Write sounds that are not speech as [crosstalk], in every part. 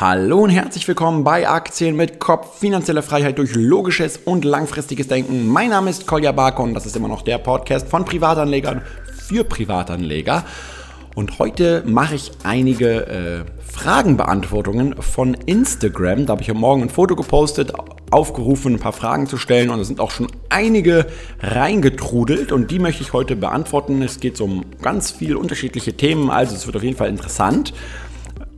Hallo und herzlich willkommen bei Aktien mit Kopf, finanzielle Freiheit durch logisches und langfristiges Denken. Mein Name ist Kolja Barko und das ist immer noch der Podcast von Privatanlegern für Privatanleger. Und heute mache ich einige äh, Fragenbeantwortungen von Instagram. Da habe ich heute Morgen ein Foto gepostet, aufgerufen, ein paar Fragen zu stellen und es sind auch schon einige reingetrudelt und die möchte ich heute beantworten. Es geht um ganz viele unterschiedliche Themen, also es wird auf jeden Fall interessant.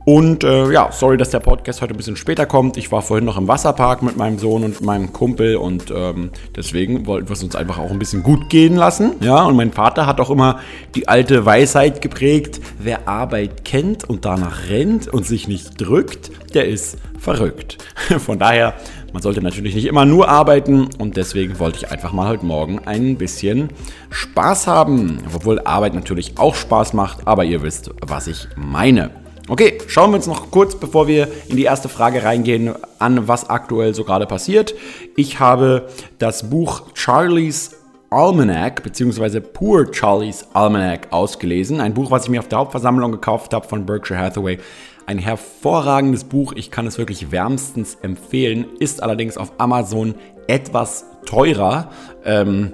Und äh, ja, sorry, dass der Podcast heute ein bisschen später kommt. Ich war vorhin noch im Wasserpark mit meinem Sohn und meinem Kumpel und ähm, deswegen wollten wir es uns einfach auch ein bisschen gut gehen lassen. Ja, und mein Vater hat auch immer die alte Weisheit geprägt: Wer Arbeit kennt und danach rennt und sich nicht drückt, der ist verrückt. [laughs] Von daher, man sollte natürlich nicht immer nur arbeiten und deswegen wollte ich einfach mal heute Morgen ein bisschen Spaß haben. Obwohl Arbeit natürlich auch Spaß macht, aber ihr wisst, was ich meine. Okay, schauen wir uns noch kurz, bevor wir in die erste Frage reingehen, an, was aktuell so gerade passiert. Ich habe das Buch Charlie's Almanac bzw. Poor Charlie's Almanac ausgelesen. Ein Buch, was ich mir auf der Hauptversammlung gekauft habe von Berkshire Hathaway. Ein hervorragendes Buch, ich kann es wirklich wärmstens empfehlen, ist allerdings auf Amazon etwas teurer. Ähm,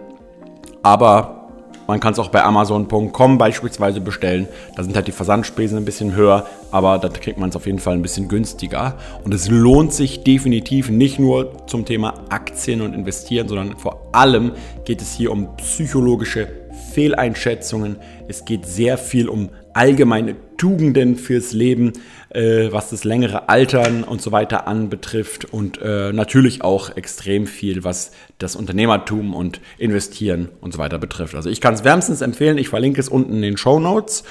aber man kann es auch bei Amazon.com beispielsweise bestellen. Da sind halt die Versandspesen ein bisschen höher, aber da kriegt man es auf jeden Fall ein bisschen günstiger. Und es lohnt sich definitiv nicht nur zum Thema Aktien und Investieren, sondern vor allem geht es hier um psychologische Fehleinschätzungen. Es geht sehr viel um allgemeine Tugenden fürs Leben, äh, was das längere Altern und so weiter anbetrifft und äh, natürlich auch extrem viel, was das Unternehmertum und Investieren und so weiter betrifft. Also ich kann es wärmstens empfehlen, ich verlinke es unten in den Show Notes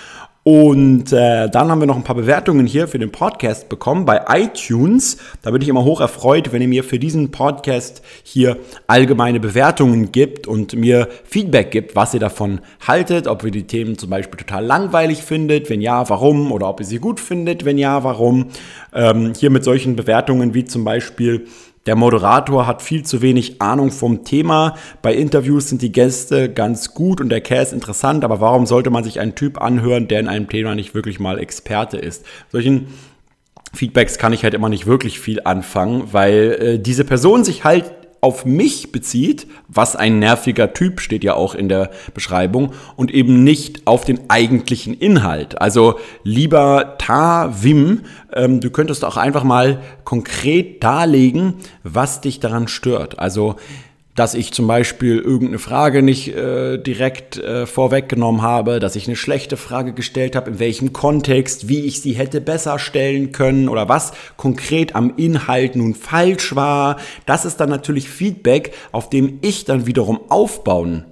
und äh, dann haben wir noch ein paar Bewertungen hier für den Podcast bekommen bei iTunes. Da bin ich immer hoch erfreut, wenn ihr mir für diesen Podcast hier allgemeine Bewertungen gibt und mir Feedback gibt, was ihr davon haltet, ob ihr die Themen zum Beispiel total langweilig findet, wenn ja, warum, oder ob ihr sie gut findet, wenn ja, warum. Ähm, hier mit solchen Bewertungen wie zum Beispiel der Moderator hat viel zu wenig Ahnung vom Thema. Bei Interviews sind die Gäste ganz gut und der Cast interessant, aber warum sollte man sich einen Typ anhören, der in einem Thema nicht wirklich mal Experte ist? Solchen Feedbacks kann ich halt immer nicht wirklich viel anfangen, weil äh, diese Person sich halt auf mich bezieht, was ein nerviger Typ steht ja auch in der Beschreibung, und eben nicht auf den eigentlichen Inhalt. Also lieber Ta Wim, ähm, du könntest auch einfach mal konkret darlegen, was dich daran stört. Also dass ich zum Beispiel irgendeine Frage nicht äh, direkt äh, vorweggenommen habe, dass ich eine schlechte Frage gestellt habe, in welchem Kontext, wie ich sie hätte besser stellen können oder was konkret am Inhalt nun falsch war. Das ist dann natürlich Feedback, auf dem ich dann wiederum aufbauen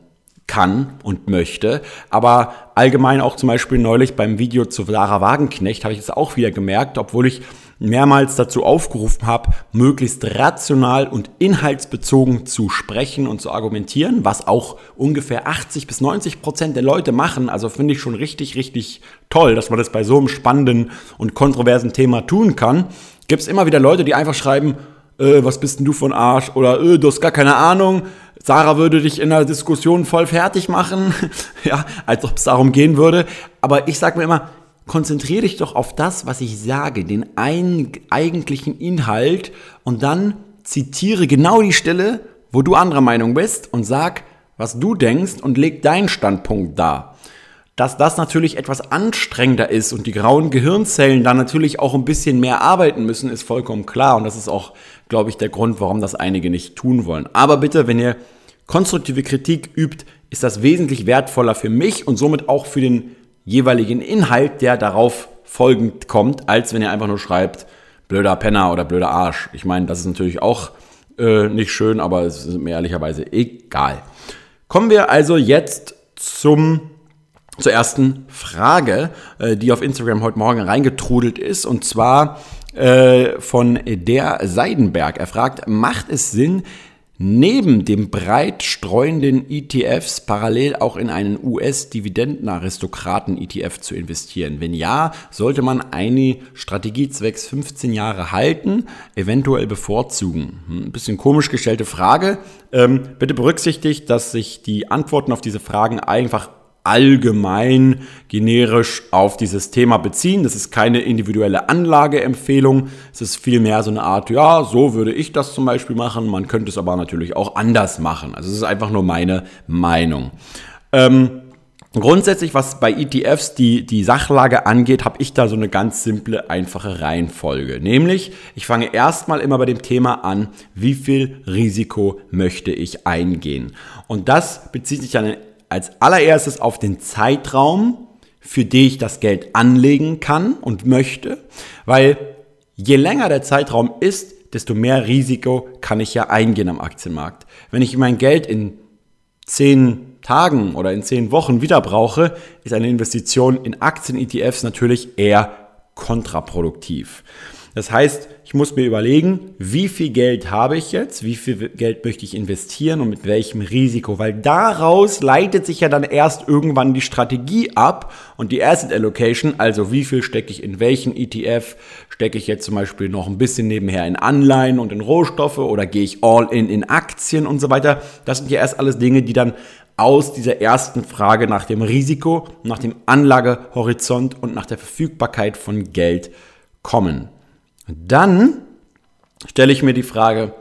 kann und möchte. Aber allgemein auch zum Beispiel neulich beim Video zu Lara Wagenknecht habe ich es auch wieder gemerkt, obwohl ich mehrmals dazu aufgerufen habe, möglichst rational und inhaltsbezogen zu sprechen und zu argumentieren, was auch ungefähr 80 bis 90 Prozent der Leute machen. Also finde ich schon richtig, richtig toll, dass man das bei so einem spannenden und kontroversen Thema tun kann. Gibt es immer wieder Leute, die einfach schreiben, äh, was bist denn du von Arsch? Oder äh, du hast gar keine Ahnung. Sarah würde dich in der Diskussion voll fertig machen. [laughs] ja, als ob es darum gehen würde. Aber ich sage mir immer, konzentriere dich doch auf das, was ich sage, den ein, eigentlichen Inhalt und dann zitiere genau die Stelle, wo du anderer Meinung bist und sag, was du denkst und leg deinen Standpunkt dar. Dass das natürlich etwas anstrengender ist und die grauen Gehirnzellen da natürlich auch ein bisschen mehr arbeiten müssen, ist vollkommen klar. Und das ist auch, glaube ich, der Grund, warum das einige nicht tun wollen. Aber bitte, wenn ihr konstruktive Kritik übt, ist das wesentlich wertvoller für mich und somit auch für den jeweiligen Inhalt, der darauf folgend kommt, als wenn ihr einfach nur schreibt, blöder Penner oder blöder Arsch. Ich meine, das ist natürlich auch äh, nicht schön, aber es ist mir ehrlicherweise egal. Kommen wir also jetzt zum zur ersten Frage, äh, die auf Instagram heute Morgen reingetrudelt ist, und zwar äh, von der Seidenberg. Er fragt, macht es Sinn, neben dem breit streuenden ETFs parallel auch in einen US-Dividendenaristokraten-ETF zu investieren? Wenn ja, sollte man eine Strategie zwecks 15 Jahre halten, eventuell bevorzugen? Hm, ein bisschen komisch gestellte Frage. Ähm, bitte berücksichtigt, dass sich die Antworten auf diese Fragen einfach allgemein generisch auf dieses Thema beziehen. Das ist keine individuelle Anlageempfehlung. Es ist vielmehr so eine Art, ja, so würde ich das zum Beispiel machen. Man könnte es aber natürlich auch anders machen. Also es ist einfach nur meine Meinung. Ähm, Grundsätzlich, was bei ETFs die, die Sachlage angeht, habe ich da so eine ganz simple, einfache Reihenfolge. Nämlich, ich fange erstmal immer bei dem Thema an, wie viel Risiko möchte ich eingehen. Und das bezieht sich dann als allererstes auf den Zeitraum, für den ich das Geld anlegen kann und möchte, weil je länger der Zeitraum ist, desto mehr Risiko kann ich ja eingehen am Aktienmarkt. Wenn ich mein Geld in zehn Tagen oder in zehn Wochen wieder brauche, ist eine Investition in Aktien-ETFs natürlich eher kontraproduktiv. Das heißt, ich muss mir überlegen, wie viel Geld habe ich jetzt, wie viel Geld möchte ich investieren und mit welchem Risiko, weil daraus leitet sich ja dann erst irgendwann die Strategie ab und die Asset Allocation, also wie viel stecke ich in welchen ETF, stecke ich jetzt zum Beispiel noch ein bisschen nebenher in Anleihen und in Rohstoffe oder gehe ich all in in Aktien und so weiter. Das sind ja erst alles Dinge, die dann aus dieser ersten Frage nach dem Risiko, nach dem Anlagehorizont und nach der Verfügbarkeit von Geld kommen. Dann stelle ich mir die Frage,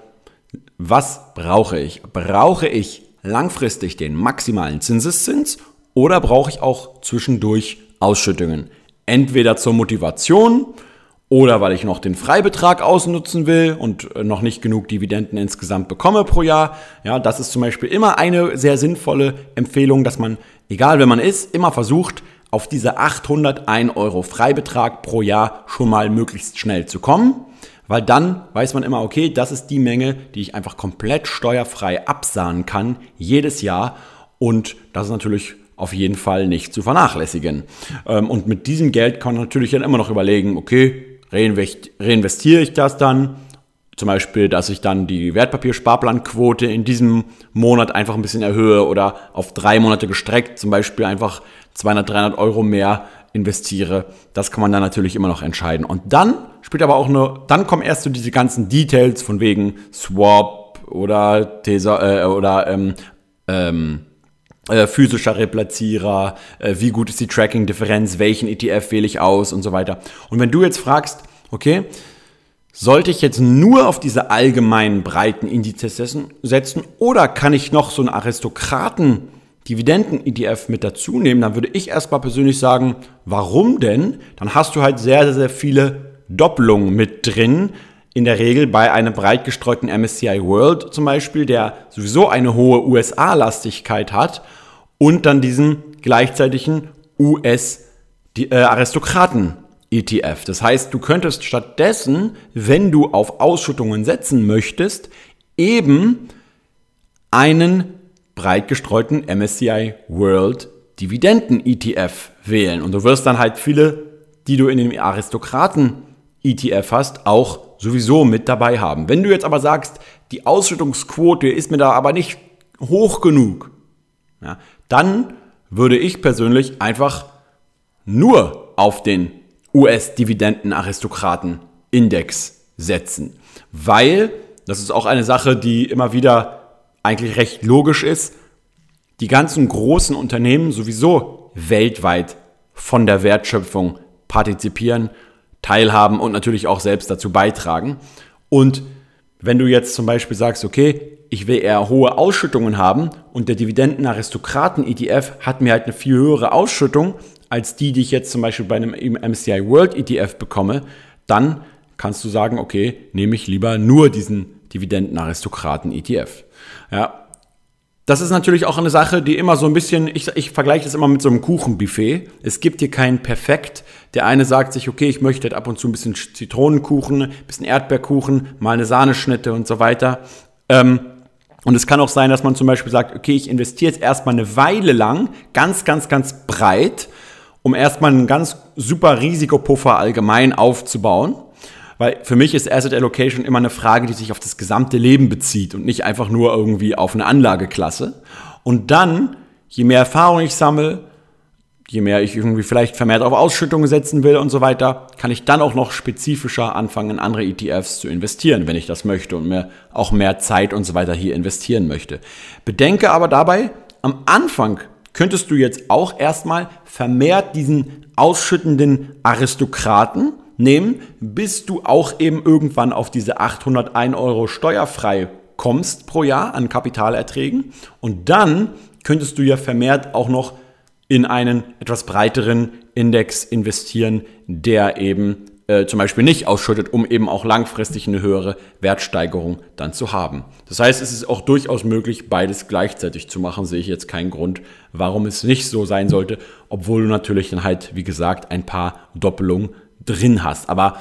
was brauche ich? Brauche ich langfristig den maximalen Zinseszins oder brauche ich auch zwischendurch Ausschüttungen? Entweder zur Motivation oder weil ich noch den Freibetrag ausnutzen will und noch nicht genug Dividenden insgesamt bekomme pro Jahr. Ja, das ist zum Beispiel immer eine sehr sinnvolle Empfehlung, dass man, egal wer man ist, immer versucht, auf diese 801 Euro Freibetrag pro Jahr schon mal möglichst schnell zu kommen, weil dann weiß man immer, okay, das ist die Menge, die ich einfach komplett steuerfrei absahen kann, jedes Jahr. Und das ist natürlich auf jeden Fall nicht zu vernachlässigen. Ähm, und mit diesem Geld kann man natürlich dann immer noch überlegen, okay, reinvestiere ich das dann? Zum Beispiel, dass ich dann die Wertpapiersparplanquote in diesem Monat einfach ein bisschen erhöhe oder auf drei Monate gestreckt, zum Beispiel einfach 200, 300 Euro mehr investiere. Das kann man dann natürlich immer noch entscheiden. Und dann spielt aber auch nur, dann kommen erst so diese ganzen Details von wegen Swap oder Tesa äh, oder ähm, ähm, äh, physischer Replatzierer, äh, wie gut ist die Tracking-Differenz, welchen ETF wähle ich aus und so weiter. Und wenn du jetzt fragst, okay, sollte ich jetzt nur auf diese allgemeinen breiten Indizes setzen oder kann ich noch so einen Aristokraten Dividenden-ETF mit dazu nehmen, dann würde ich erstmal persönlich sagen, warum denn? Dann hast du halt sehr, sehr, sehr viele Doppelungen mit drin. In der Regel bei einem breit gestreuten MSCI World zum Beispiel, der sowieso eine hohe USA-Lastigkeit hat und dann diesen gleichzeitigen US-Aristokraten-ETF. Das heißt, du könntest stattdessen, wenn du auf Ausschüttungen setzen möchtest, eben einen breit gestreuten MSCI World Dividenden ETF wählen. Und du wirst dann halt viele, die du in dem Aristokraten ETF hast, auch sowieso mit dabei haben. Wenn du jetzt aber sagst, die Ausschüttungsquote ist mir da aber nicht hoch genug, ja, dann würde ich persönlich einfach nur auf den US-Dividenden-Aristokraten-Index setzen. Weil, das ist auch eine Sache, die immer wieder eigentlich recht logisch ist, die ganzen großen Unternehmen sowieso weltweit von der Wertschöpfung partizipieren, teilhaben und natürlich auch selbst dazu beitragen. Und wenn du jetzt zum Beispiel sagst, okay, ich will eher hohe Ausschüttungen haben und der Dividenden-Aristokraten-ETF hat mir halt eine viel höhere Ausschüttung als die, die ich jetzt zum Beispiel bei einem MSCI World ETF bekomme, dann kannst du sagen, okay, nehme ich lieber nur diesen Dividenden-Aristokraten-ETF. Ja. Das ist natürlich auch eine Sache, die immer so ein bisschen, ich, ich vergleiche das immer mit so einem Kuchenbuffet. Es gibt hier keinen Perfekt. Der eine sagt sich, okay, ich möchte halt ab und zu ein bisschen Zitronenkuchen, ein bisschen Erdbeerkuchen, mal eine Sahneschnitte und so weiter. Ähm, und es kann auch sein, dass man zum Beispiel sagt, okay, ich investiere jetzt erstmal eine Weile lang ganz, ganz, ganz breit, um erstmal einen ganz super Risikopuffer allgemein aufzubauen. Weil für mich ist Asset Allocation immer eine Frage, die sich auf das gesamte Leben bezieht und nicht einfach nur irgendwie auf eine Anlageklasse. Und dann, je mehr Erfahrung ich sammle, je mehr ich irgendwie vielleicht vermehrt auf Ausschüttungen setzen will und so weiter, kann ich dann auch noch spezifischer anfangen, in andere ETFs zu investieren, wenn ich das möchte und mir auch mehr Zeit und so weiter hier investieren möchte. Bedenke aber dabei, am Anfang könntest du jetzt auch erstmal vermehrt diesen ausschüttenden Aristokraten nehmen, bis du auch eben irgendwann auf diese 801 Euro steuerfrei kommst pro Jahr an Kapitalerträgen. Und dann könntest du ja vermehrt auch noch in einen etwas breiteren Index investieren, der eben äh, zum Beispiel nicht ausschüttet, um eben auch langfristig eine höhere Wertsteigerung dann zu haben. Das heißt, es ist auch durchaus möglich, beides gleichzeitig zu machen. Sehe ich jetzt keinen Grund, warum es nicht so sein sollte, obwohl du natürlich dann halt, wie gesagt, ein paar Doppelungen drin hast. Aber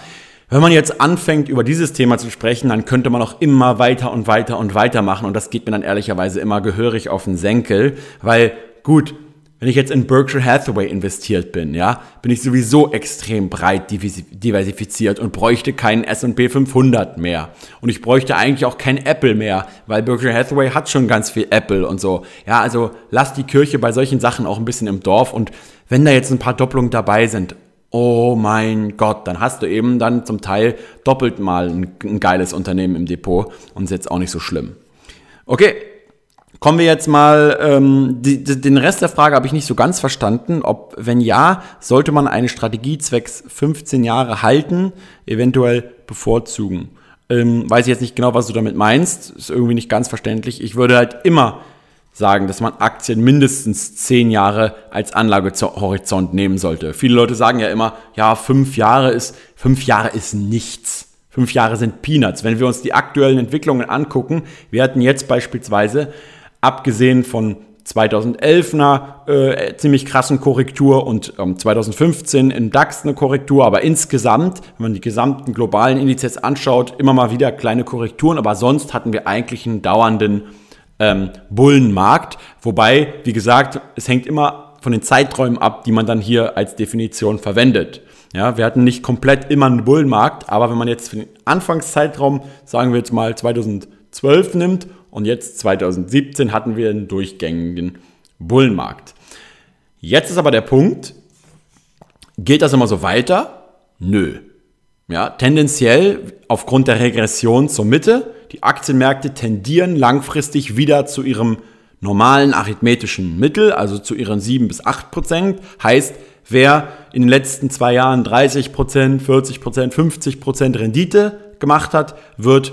wenn man jetzt anfängt, über dieses Thema zu sprechen, dann könnte man auch immer weiter und weiter und weiter machen. Und das geht mir dann ehrlicherweise immer gehörig auf den Senkel, weil gut, wenn ich jetzt in Berkshire Hathaway investiert bin, ja, bin ich sowieso extrem breit diversifiziert und bräuchte keinen S&P 500 mehr. Und ich bräuchte eigentlich auch kein Apple mehr, weil Berkshire Hathaway hat schon ganz viel Apple und so. Ja, also lass die Kirche bei solchen Sachen auch ein bisschen im Dorf und wenn da jetzt ein paar Doppelungen dabei sind, oh mein Gott, dann hast du eben dann zum Teil doppelt mal ein, ein geiles Unternehmen im Depot und ist jetzt auch nicht so schlimm. Okay, Kommen wir jetzt mal, ähm, die, die, den Rest der Frage habe ich nicht so ganz verstanden. Ob, wenn ja, sollte man eine Strategie zwecks 15 Jahre halten, eventuell bevorzugen. Ähm, weiß ich jetzt nicht genau, was du damit meinst. Ist irgendwie nicht ganz verständlich. Ich würde halt immer sagen, dass man Aktien mindestens 10 Jahre als Anlagehorizont nehmen sollte. Viele Leute sagen ja immer, ja, fünf Jahre ist, fünf Jahre ist nichts. Fünf Jahre sind Peanuts. Wenn wir uns die aktuellen Entwicklungen angucken, wir hatten jetzt beispielsweise abgesehen von 2011 einer äh, ziemlich krassen Korrektur und ähm, 2015 im DAX eine Korrektur, aber insgesamt, wenn man die gesamten globalen Indizes anschaut, immer mal wieder kleine Korrekturen, aber sonst hatten wir eigentlich einen dauernden ähm, Bullenmarkt, wobei, wie gesagt, es hängt immer von den Zeiträumen ab, die man dann hier als Definition verwendet. Ja, wir hatten nicht komplett immer einen Bullenmarkt, aber wenn man jetzt für den Anfangszeitraum, sagen wir jetzt mal 2012 nimmt und jetzt 2017 hatten wir einen durchgängigen Bullenmarkt. Jetzt ist aber der Punkt, geht das immer so weiter? Nö. Ja, tendenziell aufgrund der Regression zur Mitte, die Aktienmärkte tendieren langfristig wieder zu ihrem normalen arithmetischen Mittel, also zu ihren 7 bis 8 Prozent. Heißt, wer in den letzten zwei Jahren 30 Prozent, 40 Prozent, 50 Prozent Rendite gemacht hat, wird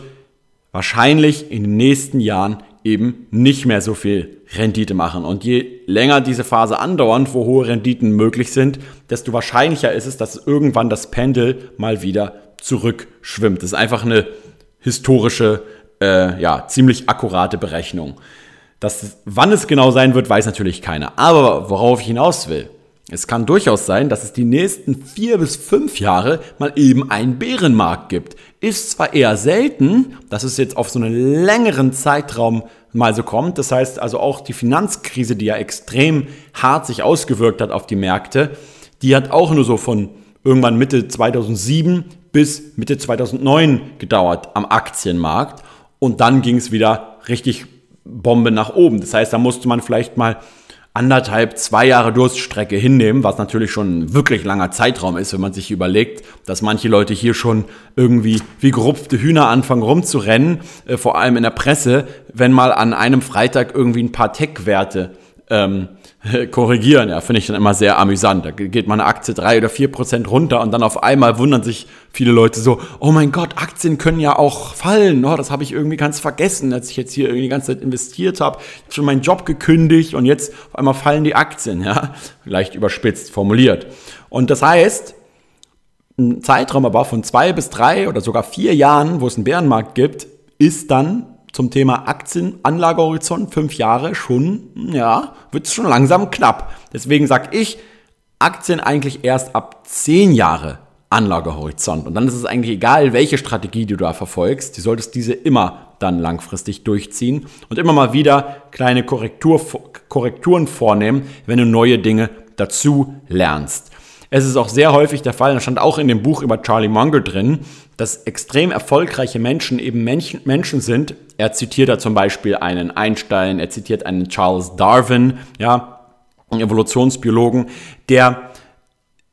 wahrscheinlich in den nächsten Jahren eben nicht mehr so viel Rendite machen. Und je länger diese Phase andauert, wo hohe Renditen möglich sind, desto wahrscheinlicher ist es, dass irgendwann das Pendel mal wieder zurückschwimmt. Das ist einfach eine historische, äh, ja, ziemlich akkurate Berechnung. Das, wann es genau sein wird, weiß natürlich keiner. Aber worauf ich hinaus will, es kann durchaus sein, dass es die nächsten vier bis fünf Jahre mal eben einen Bärenmarkt gibt. Ist zwar eher selten, dass es jetzt auf so einen längeren Zeitraum mal so kommt. Das heißt also auch die Finanzkrise, die ja extrem hart sich ausgewirkt hat auf die Märkte, die hat auch nur so von irgendwann Mitte 2007 bis Mitte 2009 gedauert am Aktienmarkt. Und dann ging es wieder richtig Bombe nach oben. Das heißt, da musste man vielleicht mal anderthalb, zwei Jahre Durststrecke hinnehmen, was natürlich schon ein wirklich langer Zeitraum ist, wenn man sich überlegt, dass manche Leute hier schon irgendwie wie gerupfte Hühner anfangen rumzurennen, äh, vor allem in der Presse, wenn mal an einem Freitag irgendwie ein paar Tech-Werte ähm, [laughs] korrigieren. Ja, finde ich dann immer sehr amüsant. Da geht mal eine Aktie drei oder vier Prozent runter und dann auf einmal wundern sich viele Leute so, oh mein Gott, Aktien können ja auch fallen. Oh, das habe ich irgendwie ganz vergessen, als ich jetzt hier irgendwie die ganze Zeit investiert habe. Ich habe schon meinen Job gekündigt und jetzt auf einmal fallen die Aktien. Ja, leicht überspitzt formuliert. Und das heißt, ein Zeitraum aber von zwei bis drei oder sogar vier Jahren, wo es einen Bärenmarkt gibt, ist dann zum Thema Aktienanlagehorizont, fünf Jahre, schon, ja, wird es schon langsam knapp. Deswegen sage ich, Aktien eigentlich erst ab zehn Jahre Anlagehorizont. Und dann ist es eigentlich egal, welche Strategie du da verfolgst. Du solltest diese immer dann langfristig durchziehen und immer mal wieder kleine Korrektur, Korrekturen vornehmen, wenn du neue Dinge dazu lernst. Es ist auch sehr häufig der Fall, da stand auch in dem Buch über Charlie Munger drin, dass extrem erfolgreiche Menschen eben Menschen, Menschen sind. Er zitiert da zum Beispiel einen Einstein, er zitiert einen Charles Darwin, ja, einen Evolutionsbiologen, der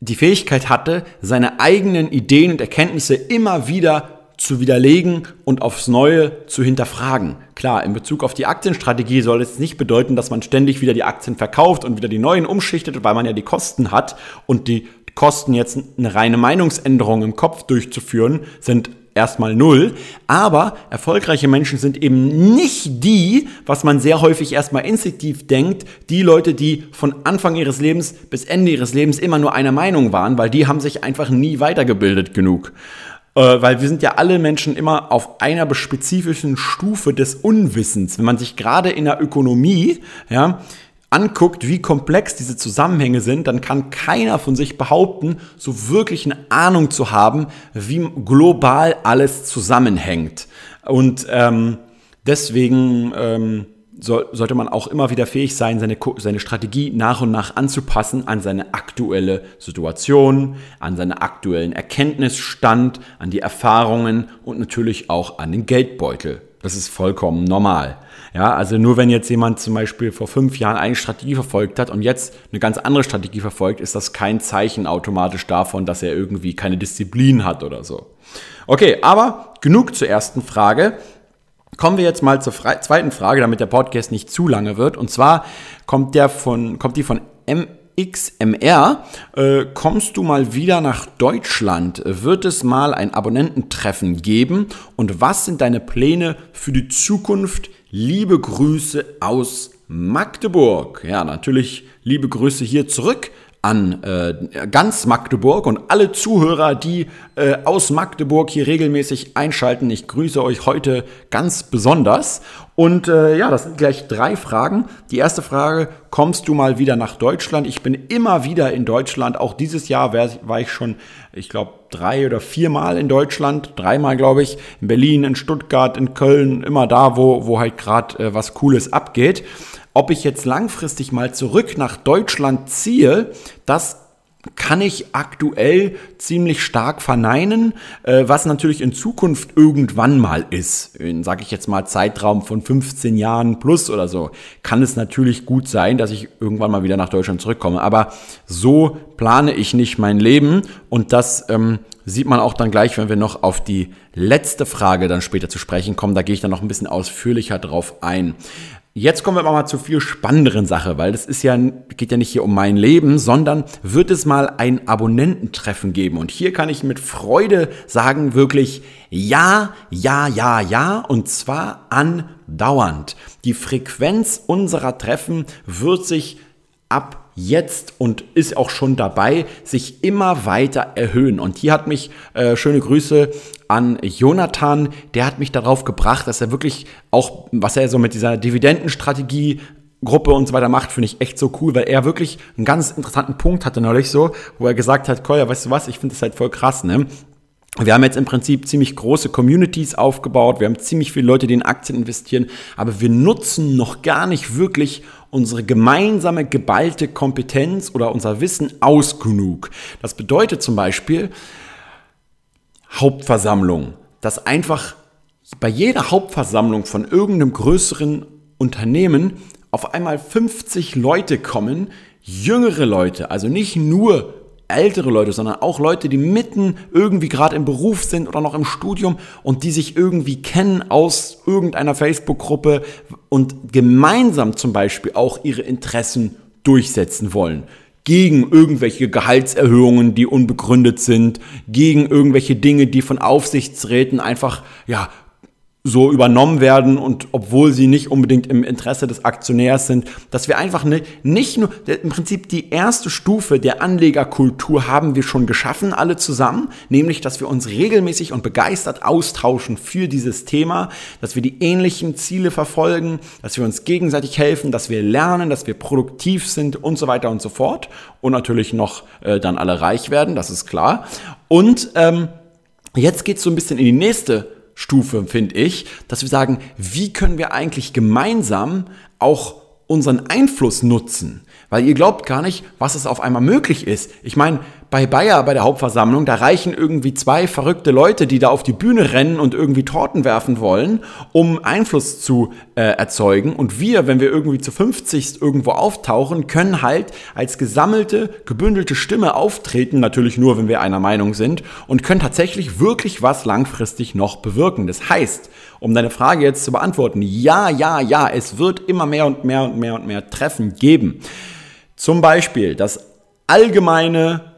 die Fähigkeit hatte, seine eigenen Ideen und Erkenntnisse immer wieder zu widerlegen und aufs Neue zu hinterfragen. Klar, in Bezug auf die Aktienstrategie soll es nicht bedeuten, dass man ständig wieder die Aktien verkauft und wieder die neuen umschichtet, weil man ja die Kosten hat und die Kosten jetzt eine reine Meinungsänderung im Kopf durchzuführen, sind erstmal null. Aber erfolgreiche Menschen sind eben nicht die, was man sehr häufig erstmal instinktiv denkt, die Leute, die von Anfang ihres Lebens bis Ende ihres Lebens immer nur einer Meinung waren, weil die haben sich einfach nie weitergebildet genug. Äh, weil wir sind ja alle Menschen immer auf einer spezifischen Stufe des Unwissens. Wenn man sich gerade in der Ökonomie, ja, anguckt, wie komplex diese Zusammenhänge sind, dann kann keiner von sich behaupten, so wirklich eine Ahnung zu haben, wie global alles zusammenhängt. Und ähm, deswegen ähm, soll, sollte man auch immer wieder fähig sein, seine, seine Strategie nach und nach anzupassen an seine aktuelle Situation, an seinen aktuellen Erkenntnisstand, an die Erfahrungen und natürlich auch an den Geldbeutel. Das ist vollkommen normal. Ja, also nur wenn jetzt jemand zum Beispiel vor fünf Jahren eine Strategie verfolgt hat und jetzt eine ganz andere Strategie verfolgt, ist das kein Zeichen automatisch davon, dass er irgendwie keine Disziplin hat oder so. Okay, aber genug zur ersten Frage. Kommen wir jetzt mal zur zweiten Frage, damit der Podcast nicht zu lange wird. Und zwar kommt, der von, kommt die von MXMR. Äh, kommst du mal wieder nach Deutschland? Wird es mal ein Abonnententreffen geben? Und was sind deine Pläne für die Zukunft? Liebe Grüße aus Magdeburg. Ja, natürlich liebe Grüße hier zurück an äh, ganz Magdeburg und alle Zuhörer, die äh, aus Magdeburg hier regelmäßig einschalten. Ich grüße euch heute ganz besonders. Und äh, ja, das sind gleich drei Fragen. Die erste Frage, kommst du mal wieder nach Deutschland? Ich bin immer wieder in Deutschland. Auch dieses Jahr war, ich schon, ich glaube, drei oder viermal in Deutschland. Dreimal, glaube ich. In Berlin, in Stuttgart, in Köln. Immer da, wo, wo halt gerade äh, was Cooles abgeht. Ob ich jetzt langfristig mal zurück nach Deutschland ziehe, das kann ich aktuell ziemlich stark verneinen, äh, was natürlich in Zukunft irgendwann mal ist. In, sage ich jetzt mal, Zeitraum von 15 Jahren plus oder so, kann es natürlich gut sein, dass ich irgendwann mal wieder nach Deutschland zurückkomme. Aber so plane ich nicht mein Leben und das ähm, sieht man auch dann gleich, wenn wir noch auf die letzte Frage dann später zu sprechen kommen. Da gehe ich dann noch ein bisschen ausführlicher drauf ein. Jetzt kommen wir aber mal zu viel spannenderen Sache, weil das ist ja, geht ja nicht hier um mein Leben, sondern wird es mal ein Abonnententreffen geben. Und hier kann ich mit Freude sagen, wirklich ja, ja, ja, ja, und zwar andauernd. Die Frequenz unserer Treffen wird sich ab jetzt und ist auch schon dabei, sich immer weiter erhöhen. Und hier hat mich, äh, schöne Grüße an Jonathan, der hat mich darauf gebracht, dass er wirklich auch, was er so mit dieser Dividendenstrategie Gruppe und so weiter macht, finde ich echt so cool, weil er wirklich einen ganz interessanten Punkt hatte neulich so, wo er gesagt hat, Koya, weißt du was, ich finde das halt voll krass, ne? Wir haben jetzt im Prinzip ziemlich große Communities aufgebaut, wir haben ziemlich viele Leute, die in Aktien investieren, aber wir nutzen noch gar nicht wirklich unsere gemeinsame geballte Kompetenz oder unser Wissen aus genug. Das bedeutet zum Beispiel Hauptversammlung, dass einfach bei jeder Hauptversammlung von irgendeinem größeren Unternehmen auf einmal 50 Leute kommen, jüngere Leute, also nicht nur ältere Leute, sondern auch Leute, die mitten irgendwie gerade im Beruf sind oder noch im Studium und die sich irgendwie kennen aus irgendeiner Facebook-Gruppe und gemeinsam zum Beispiel auch ihre Interessen durchsetzen wollen. Gegen irgendwelche Gehaltserhöhungen, die unbegründet sind, gegen irgendwelche Dinge, die von Aufsichtsräten einfach, ja, so übernommen werden und obwohl sie nicht unbedingt im Interesse des Aktionärs sind, dass wir einfach ne, nicht nur, im Prinzip die erste Stufe der Anlegerkultur haben wir schon geschaffen, alle zusammen, nämlich, dass wir uns regelmäßig und begeistert austauschen für dieses Thema, dass wir die ähnlichen Ziele verfolgen, dass wir uns gegenseitig helfen, dass wir lernen, dass wir produktiv sind und so weiter und so fort und natürlich noch äh, dann alle reich werden, das ist klar. Und ähm, jetzt geht's so ein bisschen in die nächste Stufe, finde ich, dass wir sagen, wie können wir eigentlich gemeinsam auch unseren Einfluss nutzen? Weil ihr glaubt gar nicht, was es auf einmal möglich ist. Ich meine, bei Bayer bei der Hauptversammlung, da reichen irgendwie zwei verrückte Leute, die da auf die Bühne rennen und irgendwie Torten werfen wollen, um Einfluss zu äh, erzeugen. Und wir, wenn wir irgendwie zu 50 irgendwo auftauchen, können halt als gesammelte, gebündelte Stimme auftreten, natürlich nur, wenn wir einer Meinung sind, und können tatsächlich wirklich was langfristig noch bewirken. Das heißt, um deine Frage jetzt zu beantworten, ja, ja, ja, es wird immer mehr und mehr und mehr und mehr Treffen geben. Zum Beispiel das allgemeine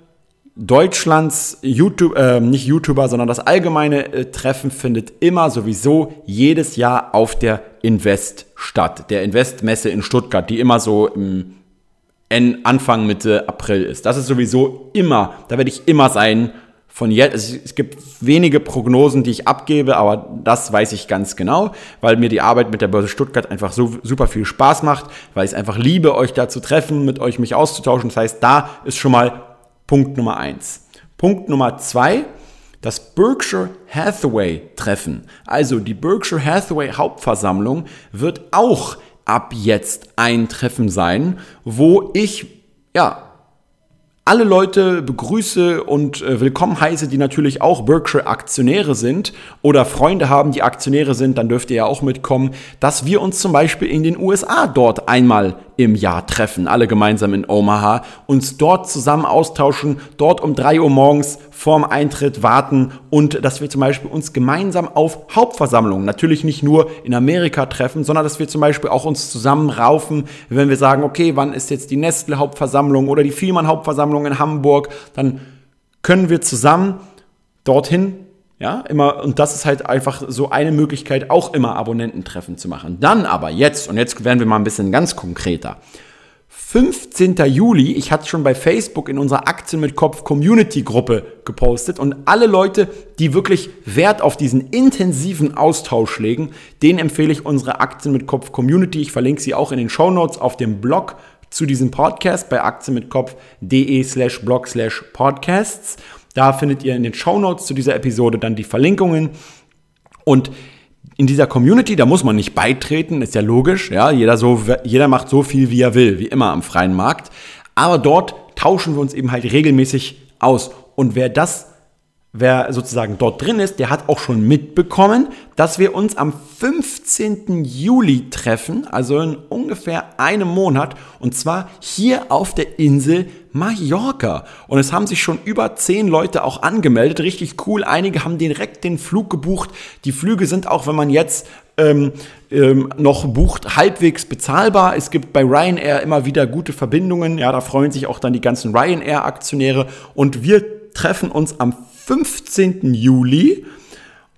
Deutschlands YouTube, äh, nicht YouTuber, sondern das allgemeine äh, Treffen findet immer sowieso jedes Jahr auf der Invest statt. Der Investmesse in Stuttgart, die immer so im Anfang Mitte April ist. Das ist sowieso immer, da werde ich immer sein von jetzt, es gibt wenige Prognosen, die ich abgebe, aber das weiß ich ganz genau, weil mir die Arbeit mit der Börse Stuttgart einfach so super viel Spaß macht, weil ich es einfach liebe, euch da zu treffen, mit euch mich auszutauschen. Das heißt, da ist schon mal Punkt Nummer eins. Punkt Nummer zwei, das Berkshire Hathaway Treffen. Also die Berkshire Hathaway Hauptversammlung wird auch ab jetzt ein Treffen sein, wo ich ja alle Leute begrüße und äh, willkommen heiße, die natürlich auch Berkshire Aktionäre sind oder Freunde haben, die Aktionäre sind, dann dürft ihr ja auch mitkommen, dass wir uns zum Beispiel in den USA dort einmal im Jahr treffen, alle gemeinsam in Omaha, uns dort zusammen austauschen, dort um drei Uhr morgens vorm Eintritt warten und dass wir zum Beispiel uns gemeinsam auf Hauptversammlungen, natürlich nicht nur in Amerika treffen, sondern dass wir zum Beispiel auch uns zusammen raufen, wenn wir sagen, okay, wann ist jetzt die Nestle Hauptversammlung oder die Vielmann Hauptversammlung in Hamburg, dann können wir zusammen dorthin ja, immer, und das ist halt einfach so eine Möglichkeit, auch immer Abonnententreffen zu machen. Dann aber jetzt, und jetzt werden wir mal ein bisschen ganz konkreter. 15. Juli, ich hatte schon bei Facebook in unserer Aktien mit Kopf Community Gruppe gepostet und alle Leute, die wirklich Wert auf diesen intensiven Austausch legen, denen empfehle ich unsere Aktien mit Kopf Community. Ich verlinke sie auch in den Show Notes auf dem Blog zu diesem Podcast bei aktienmitkopf.de slash blog slash podcasts. Da findet ihr in den Show Notes zu dieser Episode dann die Verlinkungen. Und in dieser Community, da muss man nicht beitreten, ist ja logisch. Ja, jeder, so, jeder macht so viel, wie er will, wie immer am freien Markt. Aber dort tauschen wir uns eben halt regelmäßig aus. Und wer das wer sozusagen dort drin ist, der hat auch schon mitbekommen, dass wir uns am 15. Juli treffen, also in ungefähr einem Monat, und zwar hier auf der Insel Mallorca. Und es haben sich schon über zehn Leute auch angemeldet, richtig cool. Einige haben direkt den Flug gebucht. Die Flüge sind auch, wenn man jetzt ähm, ähm, noch bucht, halbwegs bezahlbar. Es gibt bei Ryanair immer wieder gute Verbindungen. Ja, da freuen sich auch dann die ganzen Ryanair-Aktionäre. Und wir treffen uns am 15. Juli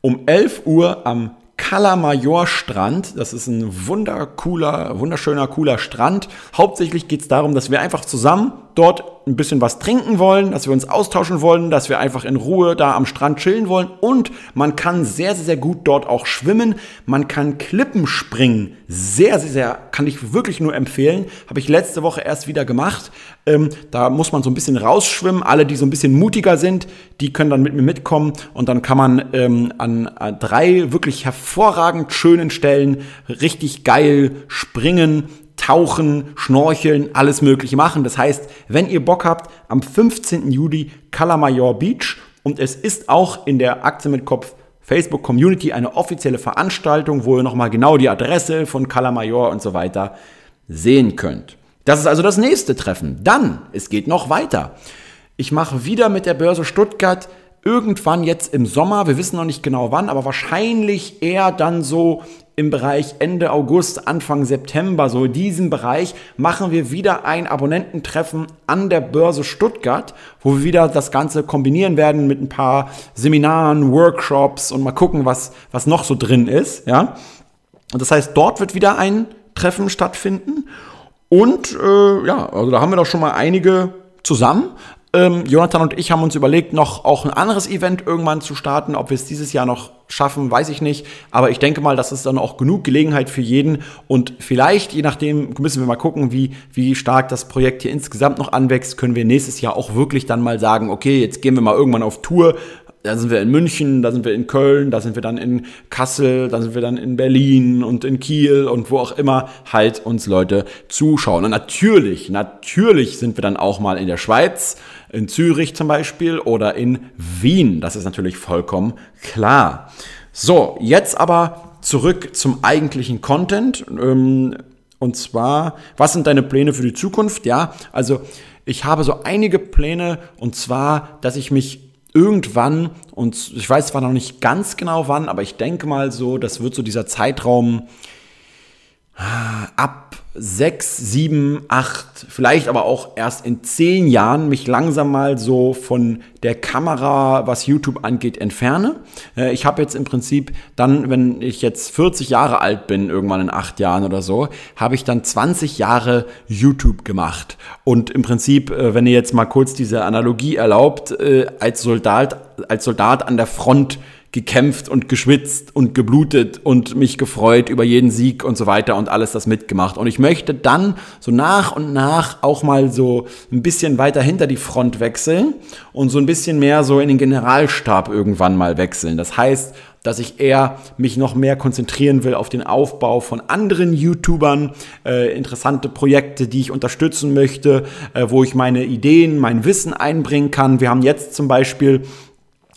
um 11 Uhr am Calamajor Strand. Das ist ein wundercooler, wunderschöner, cooler Strand. Hauptsächlich geht es darum, dass wir einfach zusammen dort ein bisschen was trinken wollen, dass wir uns austauschen wollen, dass wir einfach in Ruhe da am Strand chillen wollen und man kann sehr, sehr, sehr gut dort auch schwimmen. Man kann Klippen springen. Sehr, sehr, sehr, kann ich wirklich nur empfehlen. Habe ich letzte Woche erst wieder gemacht. Ähm, da muss man so ein bisschen rausschwimmen. Alle, die so ein bisschen mutiger sind, die können dann mit mir mitkommen und dann kann man ähm, an, an drei wirklich hervorragend schönen Stellen richtig geil springen Tauchen, Schnorcheln, alles Mögliche machen. Das heißt, wenn ihr Bock habt, am 15. Juli Calamajor Beach und es ist auch in der Aktie mit Kopf Facebook Community eine offizielle Veranstaltung, wo ihr nochmal genau die Adresse von Calamajor und so weiter sehen könnt. Das ist also das nächste Treffen. Dann, es geht noch weiter. Ich mache wieder mit der Börse Stuttgart irgendwann jetzt im Sommer, wir wissen noch nicht genau wann, aber wahrscheinlich eher dann so im Bereich Ende August, Anfang September, so in diesem Bereich, machen wir wieder ein Abonnententreffen an der Börse Stuttgart, wo wir wieder das Ganze kombinieren werden mit ein paar Seminaren, Workshops und mal gucken, was, was noch so drin ist. Ja? Und das heißt, dort wird wieder ein Treffen stattfinden. Und äh, ja, also da haben wir doch schon mal einige zusammen. Ähm, Jonathan und ich haben uns überlegt, noch auch ein anderes Event irgendwann zu starten. Ob wir es dieses Jahr noch schaffen, weiß ich nicht. Aber ich denke mal, das ist dann auch genug Gelegenheit für jeden. Und vielleicht, je nachdem, müssen wir mal gucken, wie, wie stark das Projekt hier insgesamt noch anwächst, können wir nächstes Jahr auch wirklich dann mal sagen, okay, jetzt gehen wir mal irgendwann auf Tour da sind wir in München, da sind wir in Köln, da sind wir dann in Kassel, da sind wir dann in Berlin und in Kiel und wo auch immer halt uns Leute zuschauen. Und natürlich, natürlich sind wir dann auch mal in der Schweiz, in Zürich zum Beispiel oder in Wien. Das ist natürlich vollkommen klar. So, jetzt aber zurück zum eigentlichen Content. Ähm, und zwar, was sind deine Pläne für die Zukunft? Ja, also ich habe so einige Pläne und zwar, dass ich mich irgendwann, und ich weiß zwar noch nicht ganz genau wann, aber ich denke mal so, das wird so dieser Zeitraum ah, ab sechs, sieben, acht, vielleicht aber auch erst in zehn Jahren mich langsam mal so von der Kamera, was YouTube angeht, entferne. Äh, ich habe jetzt im Prinzip dann, wenn ich jetzt 40 Jahre alt bin, irgendwann in acht Jahren oder so, habe ich dann 20 Jahre YouTube gemacht. Und im Prinzip, äh, wenn ihr jetzt mal kurz diese Analogie erlaubt, äh, als Soldat, als Soldat an der Front gekämpft und geschwitzt und geblutet und mich gefreut über jeden Sieg und so weiter und alles das mitgemacht. Und ich möchte dann so nach und nach auch mal so ein bisschen weiter hinter die Front wechseln und so ein bisschen mehr so in den Generalstab irgendwann mal wechseln. Das heißt, dass ich eher mich noch mehr konzentrieren will auf den Aufbau von anderen YouTubern, äh, interessante Projekte, die ich unterstützen möchte, äh, wo ich meine Ideen, mein Wissen einbringen kann. Wir haben jetzt zum Beispiel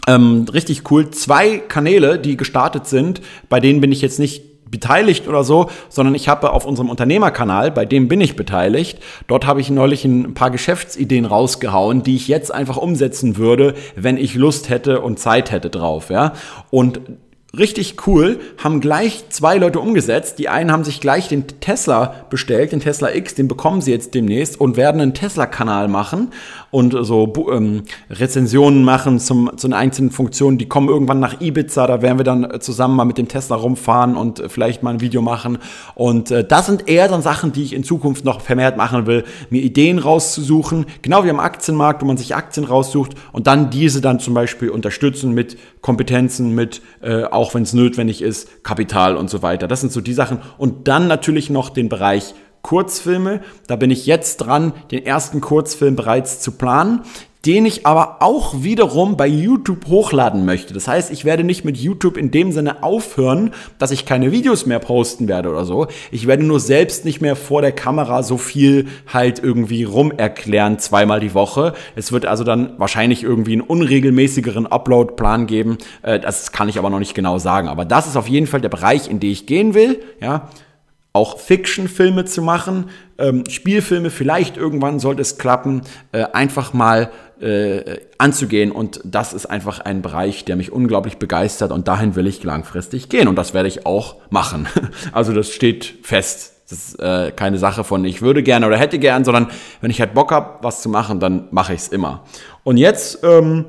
ähm, richtig cool. Zwei Kanäle, die gestartet sind, bei denen bin ich jetzt nicht beteiligt oder so, sondern ich habe auf unserem Unternehmerkanal, bei dem bin ich beteiligt, dort habe ich neulich ein paar Geschäftsideen rausgehauen, die ich jetzt einfach umsetzen würde, wenn ich Lust hätte und Zeit hätte drauf, ja. Und richtig cool, haben gleich zwei Leute umgesetzt. Die einen haben sich gleich den Tesla bestellt, den Tesla X, den bekommen sie jetzt demnächst und werden einen Tesla-Kanal machen und so ähm, Rezensionen machen zum, zu den einzelnen Funktionen. Die kommen irgendwann nach Ibiza, da werden wir dann zusammen mal mit dem Tesla rumfahren und vielleicht mal ein Video machen. Und äh, das sind eher dann Sachen, die ich in Zukunft noch vermehrt machen will, mir Ideen rauszusuchen, genau wie am Aktienmarkt, wo man sich Aktien raussucht und dann diese dann zum Beispiel unterstützen mit Kompetenzen, mit äh, wenn es notwendig ist, Kapital und so weiter. Das sind so die Sachen. Und dann natürlich noch den Bereich Kurzfilme. Da bin ich jetzt dran, den ersten Kurzfilm bereits zu planen den ich aber auch wiederum bei YouTube hochladen möchte. Das heißt, ich werde nicht mit YouTube in dem Sinne aufhören, dass ich keine Videos mehr posten werde oder so. Ich werde nur selbst nicht mehr vor der Kamera so viel halt irgendwie rumerklären zweimal die Woche. Es wird also dann wahrscheinlich irgendwie einen unregelmäßigeren Upload-Plan geben. Äh, das kann ich aber noch nicht genau sagen. Aber das ist auf jeden Fall der Bereich, in den ich gehen will. Ja, auch Fiction-Filme zu machen, ähm, Spielfilme, vielleicht irgendwann sollte es klappen, äh, einfach mal äh, anzugehen. Und das ist einfach ein Bereich, der mich unglaublich begeistert und dahin will ich langfristig gehen. Und das werde ich auch machen. [laughs] Also das steht fest. Das ist äh, keine Sache von ich würde gerne oder hätte gern, sondern wenn ich halt Bock habe, was zu machen, dann mache ich es immer. Und jetzt ähm,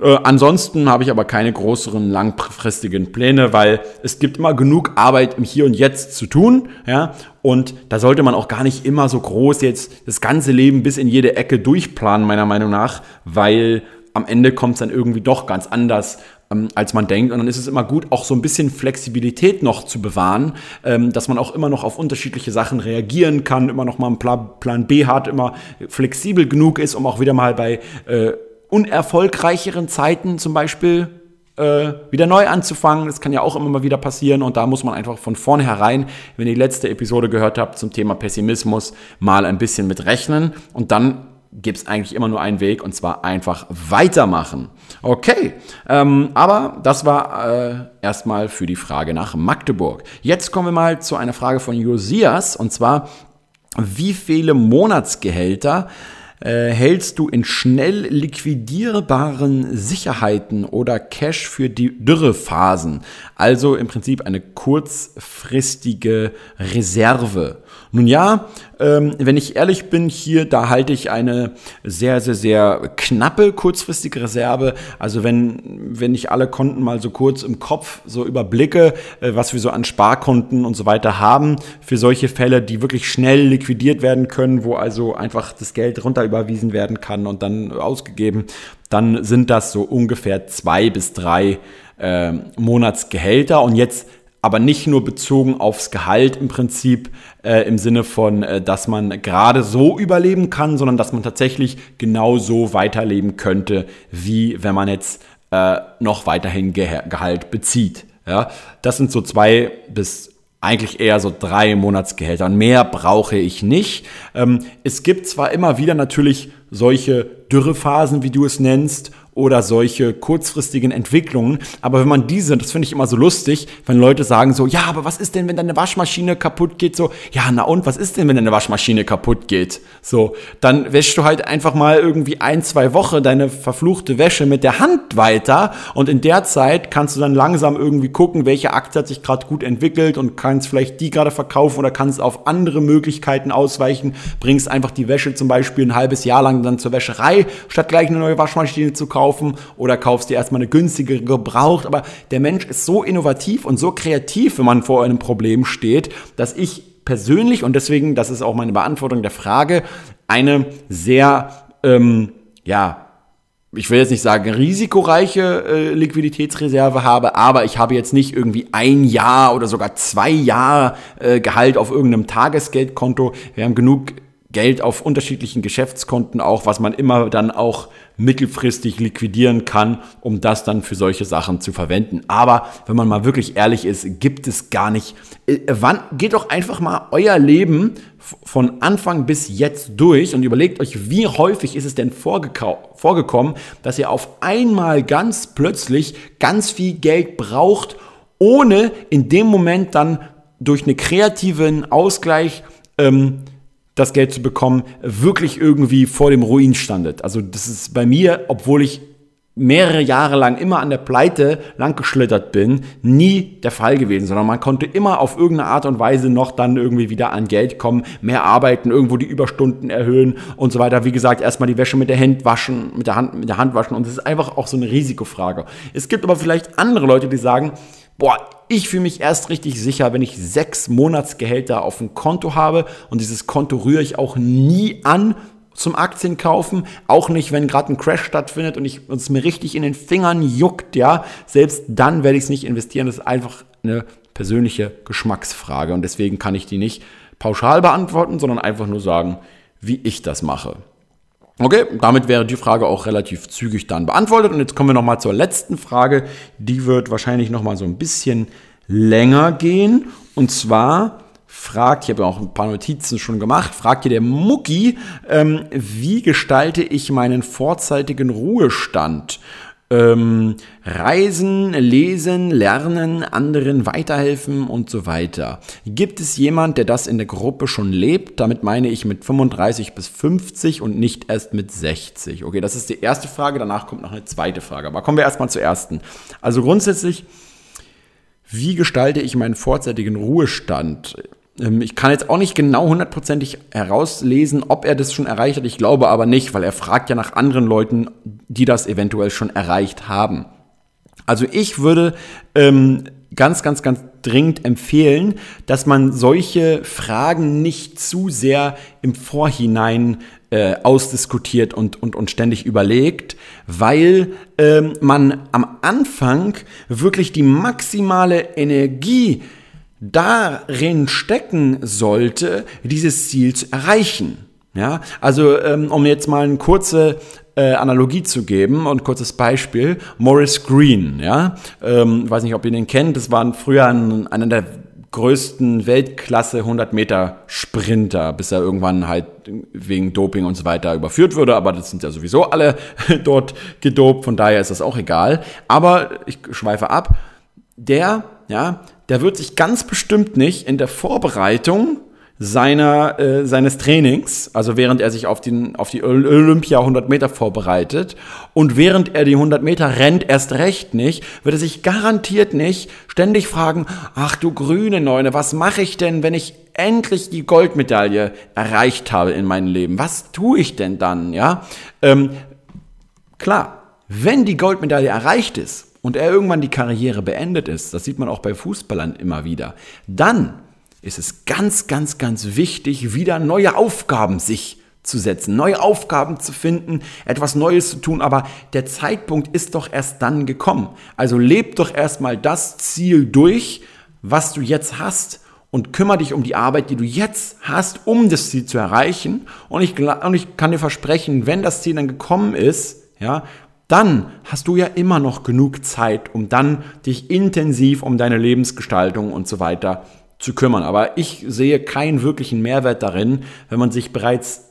äh, ansonsten habe ich aber keine größeren langfristigen Pläne, weil es gibt immer genug Arbeit im Hier und Jetzt zu tun, ja. Und da sollte man auch gar nicht immer so groß jetzt das ganze Leben bis in jede Ecke durchplanen, meiner Meinung nach, weil am Ende kommt es dann irgendwie doch ganz anders, ähm, als man denkt. Und dann ist es immer gut, auch so ein bisschen Flexibilität noch zu bewahren, ähm, dass man auch immer noch auf unterschiedliche Sachen reagieren kann, immer noch mal einen Plan, B hat, immer flexibel genug ist, um auch wieder mal bei äh, unerfolgreicheren Zeiten zum Beispiel äh, wieder neu anzufangen. Das kann ja auch immer mal wieder passieren und da muss man einfach von vornherein, wenn ihr die letzte Episode gehört habt zum Thema Pessimismus, mal ein bisschen mit rechnen und dann gibt es eigentlich immer nur einen Weg und zwar einfach weitermachen. Okay, ähm, aber das war äh, erstmal für die Frage nach Magdeburg. Jetzt kommen wir mal zu einer Frage von Josias und zwar, wie viele Monatsgehälter äh, hältst du in schnell liquidierbaren Sicherheiten oder Cash für die Dürrephasen. Also im Prinzip eine kurzfristige Reserve. Nun ja, ähm, wenn ich ehrlich bin, hier, da halte ich eine sehr, sehr, sehr knappe kurzfristige Reserve. Also wenn, wenn ich alle Konten mal so kurz im Kopf so überblicke, äh, was wir so an Sparkonten und so weiter haben, für solche Fälle, die wirklich schnell liquidiert werden können, wo also einfach das Geld runter überwiesen werden kann und dann ausgegeben, dann sind das so ungefähr zwei bis drei äh, Monatsgehälter. Und jetzt aber nicht nur bezogen aufs Gehalt im Prinzip äh, im Sinne von, äh, dass man gerade so überleben kann, sondern dass man tatsächlich genau so weiterleben könnte, wie wenn man jetzt äh, noch weiterhin Ge Gehalt bezieht. Ja, das sind so zwei bis eigentlich eher so drei Monatsgehälter. Mehr brauche ich nicht. Ähm, es gibt zwar immer wieder natürlich solche Dürrephasen, wie du es nennst, oder solche kurzfristigen Entwicklungen. Aber wenn man diese, das finde ich immer so lustig, wenn Leute sagen so, ja, aber was ist denn, wenn deine Waschmaschine kaputt geht? So, ja, na und, was ist denn, wenn deine Waschmaschine kaputt geht? So, dann wäschst du halt einfach mal irgendwie ein, zwei Wochen deine verfluchte Wäsche mit der Hand weiter und in der Zeit kannst du dann langsam irgendwie gucken, welche Aktie hat sich gerade gut entwickelt und kannst vielleicht die gerade verkaufen oder kannst auf andere Möglichkeiten ausweichen, bringst einfach die Wäsche zum Beispiel ein halbes Jahr lang dann zur Wäscherei, statt gleich eine neue Waschmaschine zu kaufen kaufen oder kaufst dir erstmal eine günstigere gebraucht. Aber der Mensch ist so innovativ und so kreativ, wenn man vor einem Problem steht, dass ich persönlich, und deswegen, das ist auch meine Beantwortung der Frage, eine sehr, ähm, ja, ich will jetzt nicht sagen risikoreiche äh, Liquiditätsreserve habe, aber ich habe jetzt nicht irgendwie ein Jahr oder sogar zwei Jahre äh, Gehalt auf irgendeinem Tagesgeldkonto. Wir haben genug Geld auf unterschiedlichen Geschäftskonten auch, was man immer dann auch mittelfristig liquidieren kann, um das dann für solche Sachen zu verwenden. Aber wenn man mal wirklich ehrlich ist, gibt es gar nicht. Äh, wann geht doch einfach mal euer Leben von Anfang bis jetzt durch und überlegt euch, wie häufig ist es denn vorgekommen, dass ihr auf einmal ganz plötzlich ganz viel Geld braucht, ohne in dem Moment dann durch einen kreativen Ausgleich ähm, das Geld zu bekommen, wirklich irgendwie vor dem Ruin standet. Also das ist bei mir, obwohl ich mehrere Jahre lang immer an der Pleite langgeschlittert bin, nie der Fall gewesen, sondern man konnte immer auf irgendeine Art und Weise noch dann irgendwie wieder an Geld kommen, mehr arbeiten, irgendwo die Überstunden erhöhen und so weiter. Wie gesagt, erstmal die Wäsche mit der Hand waschen, mit der Hand, mit der Hand waschen und das ist einfach auch so eine Risikofrage. Es gibt aber vielleicht andere Leute, die sagen, boah, ich fühle mich erst richtig sicher, wenn ich sechs Monatsgehälter auf dem Konto habe und dieses Konto rühre ich auch nie an zum Aktienkaufen, auch nicht, wenn gerade ein Crash stattfindet und ich uns mir richtig in den Fingern juckt, ja, selbst dann werde ich es nicht investieren. Das ist einfach eine persönliche Geschmacksfrage und deswegen kann ich die nicht pauschal beantworten, sondern einfach nur sagen, wie ich das mache. Okay, damit wäre die Frage auch relativ zügig dann beantwortet. Und jetzt kommen wir nochmal zur letzten Frage. Die wird wahrscheinlich nochmal so ein bisschen länger gehen. Und zwar fragt, ich habe ja auch ein paar Notizen schon gemacht, fragt hier der Mucki, ähm, wie gestalte ich meinen vorzeitigen Ruhestand? Ähm, Reisen, Lesen, Lernen, anderen weiterhelfen und so weiter. Gibt es jemand, der das in der Gruppe schon lebt? Damit meine ich mit 35 bis 50 und nicht erst mit 60. Okay, das ist die erste Frage. Danach kommt noch eine zweite Frage. Aber kommen wir erstmal zur ersten. Also grundsätzlich, wie gestalte ich meinen vorzeitigen Ruhestand? Ähm, ich kann jetzt auch nicht genau hundertprozentig herauslesen, ob er das schon erreicht hat. Ich glaube aber nicht, weil er fragt ja nach anderen Leuten, die das eventuell schon erreicht haben. Also ich würde ähm, ganz, ganz, ganz dringend empfehlen, dass man solche Fragen nicht zu sehr im Vorhinein äh, ausdiskutiert und, und, und ständig überlegt, weil ähm, man am Anfang wirklich die maximale Energie darin stecken sollte, dieses Ziel zu erreichen. Ja, also um um jetzt mal eine kurze äh, Analogie zu geben und kurzes Beispiel. Morris Green, ja, ähm, weiß nicht, ob ihr den kennt, das war früher ein, einer der größten Weltklasse 100 Meter Sprinter, bis er irgendwann halt wegen Doping und so weiter überführt wurde. Aber das sind ja sowieso alle [laughs] dort gedopt, von daher ist das auch egal. Aber ich schweife ab. Der, ja, der wird sich ganz bestimmt nicht in der Vorbereitung seiner, äh, seines Trainings, also während er sich auf, den, auf die Olympia 100 Meter vorbereitet und während er die 100 Meter rennt, erst recht nicht, wird er sich garantiert nicht ständig fragen, ach du grüne Neune, was mache ich denn, wenn ich endlich die Goldmedaille erreicht habe in meinem Leben? Was tue ich denn dann, ja? Ähm, klar, wenn die Goldmedaille erreicht ist, und er irgendwann die Karriere beendet ist, das sieht man auch bei Fußballern immer wieder, dann ist es ganz, ganz, ganz wichtig, wieder neue Aufgaben sich zu setzen, neue Aufgaben zu finden, etwas Neues zu tun, aber der Zeitpunkt ist doch erst dann gekommen. Also leb doch erstmal das Ziel durch, was du jetzt hast und kümmere dich um die Arbeit, die du jetzt hast, um das Ziel zu erreichen. Und ich, und ich kann dir versprechen, wenn das Ziel dann gekommen ist, ja, dann hast du ja immer noch genug Zeit, um dann dich intensiv um deine Lebensgestaltung und so weiter zu kümmern. Aber ich sehe keinen wirklichen Mehrwert darin, wenn man sich bereits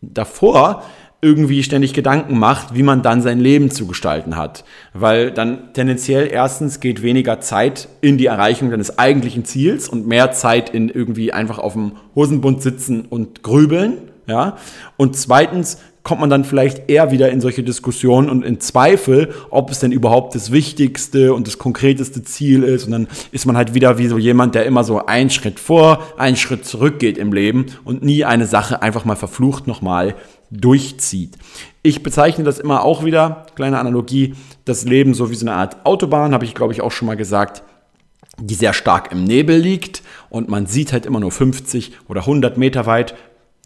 davor irgendwie ständig Gedanken macht, wie man dann sein Leben zu gestalten hat. Weil dann tendenziell erstens geht weniger Zeit in die Erreichung deines eigentlichen Ziels und mehr Zeit in irgendwie einfach auf dem Hosenbund sitzen und grübeln. Ja? Und zweitens kommt man dann vielleicht eher wieder in solche Diskussionen und in Zweifel, ob es denn überhaupt das wichtigste und das konkreteste Ziel ist. Und dann ist man halt wieder wie so jemand, der immer so einen Schritt vor, einen Schritt zurück geht im Leben und nie eine Sache einfach mal verflucht nochmal durchzieht. Ich bezeichne das immer auch wieder, kleine Analogie, das Leben so wie so eine Art Autobahn, habe ich glaube ich auch schon mal gesagt, die sehr stark im Nebel liegt und man sieht halt immer nur 50 oder 100 Meter weit.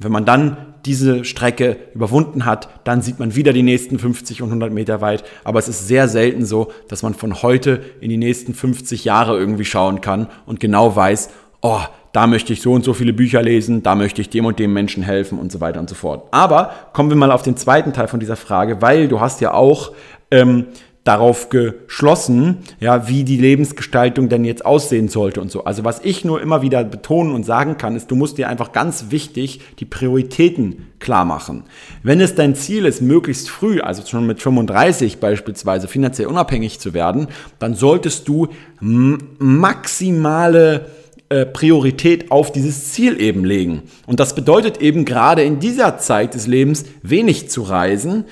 Wenn man dann diese Strecke überwunden hat, dann sieht man wieder die nächsten 50 und 100 Meter weit. Aber es ist sehr selten so, dass man von heute in die nächsten 50 Jahre irgendwie schauen kann und genau weiß, oh, da möchte ich so und so viele Bücher lesen, da möchte ich dem und dem Menschen helfen und so weiter und so fort. Aber kommen wir mal auf den zweiten Teil von dieser Frage, weil du hast ja auch ähm, darauf geschlossen, ja, wie die Lebensgestaltung denn jetzt aussehen sollte und so. Also was ich nur immer wieder betonen und sagen kann, ist, du musst dir einfach ganz wichtig die Prioritäten klar machen. Wenn es dein Ziel ist, möglichst früh, also schon mit 35 beispielsweise, finanziell unabhängig zu werden, dann solltest du maximale äh, Priorität auf dieses Ziel eben legen. Und das bedeutet eben gerade in dieser Zeit des Lebens wenig zu reisen,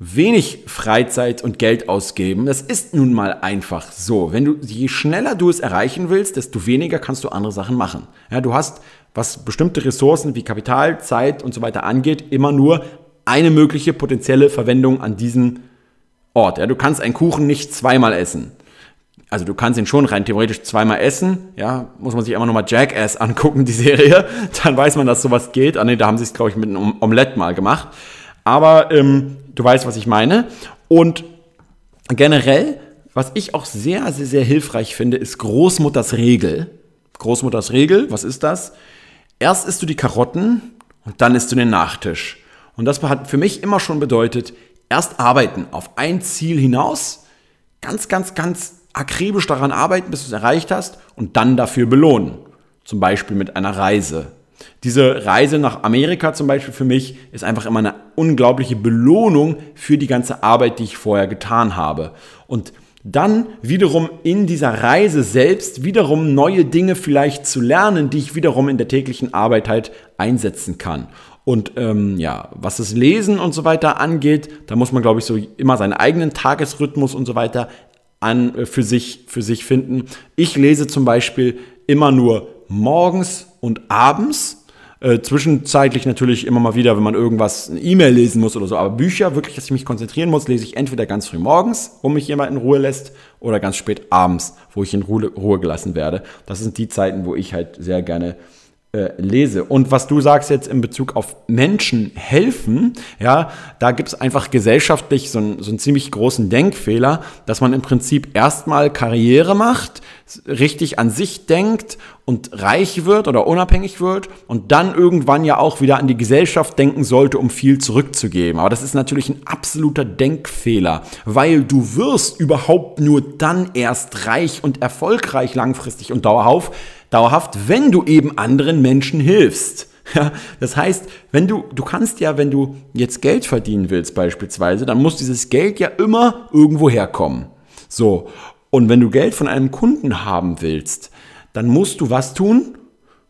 wenig Freizeit und Geld ausgeben. Das ist nun mal einfach so. Wenn du, je schneller du es erreichen willst, desto weniger kannst du andere Sachen machen. Ja, du hast, was bestimmte Ressourcen wie Kapital, Zeit und so weiter angeht, immer nur eine mögliche potenzielle Verwendung an diesem Ort. Ja, du kannst einen Kuchen nicht zweimal essen also du kannst ihn schon rein theoretisch zweimal essen, ja, muss man sich einfach nochmal Jackass [laughs] angucken, die Serie, dann weiß man, dass sowas geht. Ah ne, da haben sie es, glaube ich, mit einem Omelette mal gemacht. Aber ähm, du weißt, was ich meine. Und generell, was ich auch sehr, sehr, sehr hilfreich finde, ist Großmutters Regel. Großmutters Regel, was ist das? Erst isst du die Karotten und dann isst du den Nachtisch. Und das hat für mich immer schon bedeutet, erst arbeiten auf ein Ziel hinaus, ganz, ganz, ganz akribisch daran arbeiten, bis du es erreicht hast und dann dafür belohnen. Zum Beispiel mit einer Reise. Diese Reise nach Amerika zum Beispiel für mich ist einfach immer eine unglaubliche Belohnung für die ganze Arbeit, die ich vorher getan habe. Und dann wiederum in dieser Reise selbst wiederum neue Dinge vielleicht zu lernen, die ich wiederum in der täglichen Arbeit halt einsetzen kann. Und ähm, ja, was das Lesen und so weiter angeht, da muss man, glaube ich, so immer seinen eigenen Tagesrhythmus und so weiter an, äh, für, sich, für sich finden. Ich lese zum Beispiel immer nur morgens und abends. Äh, zwischenzeitlich natürlich immer mal wieder, wenn man irgendwas, eine E-Mail lesen muss oder so. Aber Bücher, wirklich, dass ich mich konzentrieren muss, lese ich entweder ganz früh morgens, wo mich jemand in Ruhe lässt, oder ganz spät abends, wo ich in Ruhe, Ruhe gelassen werde. Das sind die Zeiten, wo ich halt sehr gerne äh, lese. Und was du sagst jetzt in Bezug auf Menschen helfen, ja, da gibt es einfach gesellschaftlich so, einen, so einen ziemlich großen Denkfehler, dass man im Prinzip erstmal Karriere macht, richtig an sich denkt und reich wird oder unabhängig wird und dann irgendwann ja auch wieder an die Gesellschaft denken sollte, um viel zurückzugeben. Aber das ist natürlich ein absoluter Denkfehler, weil du wirst überhaupt nur dann erst reich und erfolgreich langfristig und dauerhaft, wenn du eben anderen Menschen hilfst. [laughs] Ja, das heißt, wenn du, du kannst ja, wenn du jetzt Geld verdienen willst beispielsweise, dann muss dieses Geld ja immer irgendwo herkommen. So. Und wenn du Geld von einem Kunden haben willst, dann musst du was tun?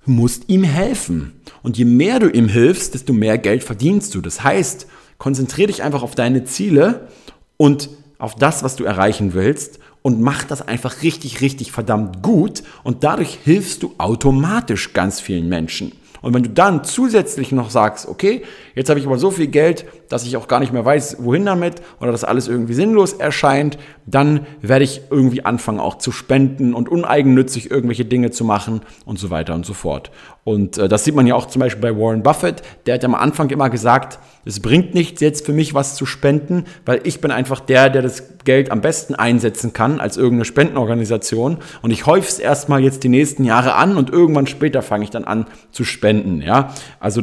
Du musst ihm helfen. Und je mehr du ihm hilfst, desto mehr Geld verdienst du. Das heißt, konzentriere dich einfach auf deine Ziele und auf das, was du erreichen willst und mach das einfach richtig, richtig verdammt gut und dadurch hilfst du automatisch ganz vielen Menschen. Und wenn du dann zusätzlich noch sagst, okay, jetzt habe ich aber so viel Geld, dass ich auch gar nicht mehr weiß, wohin damit oder dass alles irgendwie sinnlos erscheint, dann werde ich irgendwie anfangen auch zu spenden und uneigennützig irgendwelche Dinge zu machen und so weiter und so fort. Und äh, das sieht man ja auch zum Beispiel bei Warren Buffett, der hat am Anfang immer gesagt, es bringt nichts jetzt für mich was zu spenden, weil ich bin einfach der, der das Geld am besten einsetzen kann als irgendeine Spendenorganisation. Und ich häufe es erstmal jetzt die nächsten Jahre an und irgendwann später fange ich dann an zu spenden. Ja, also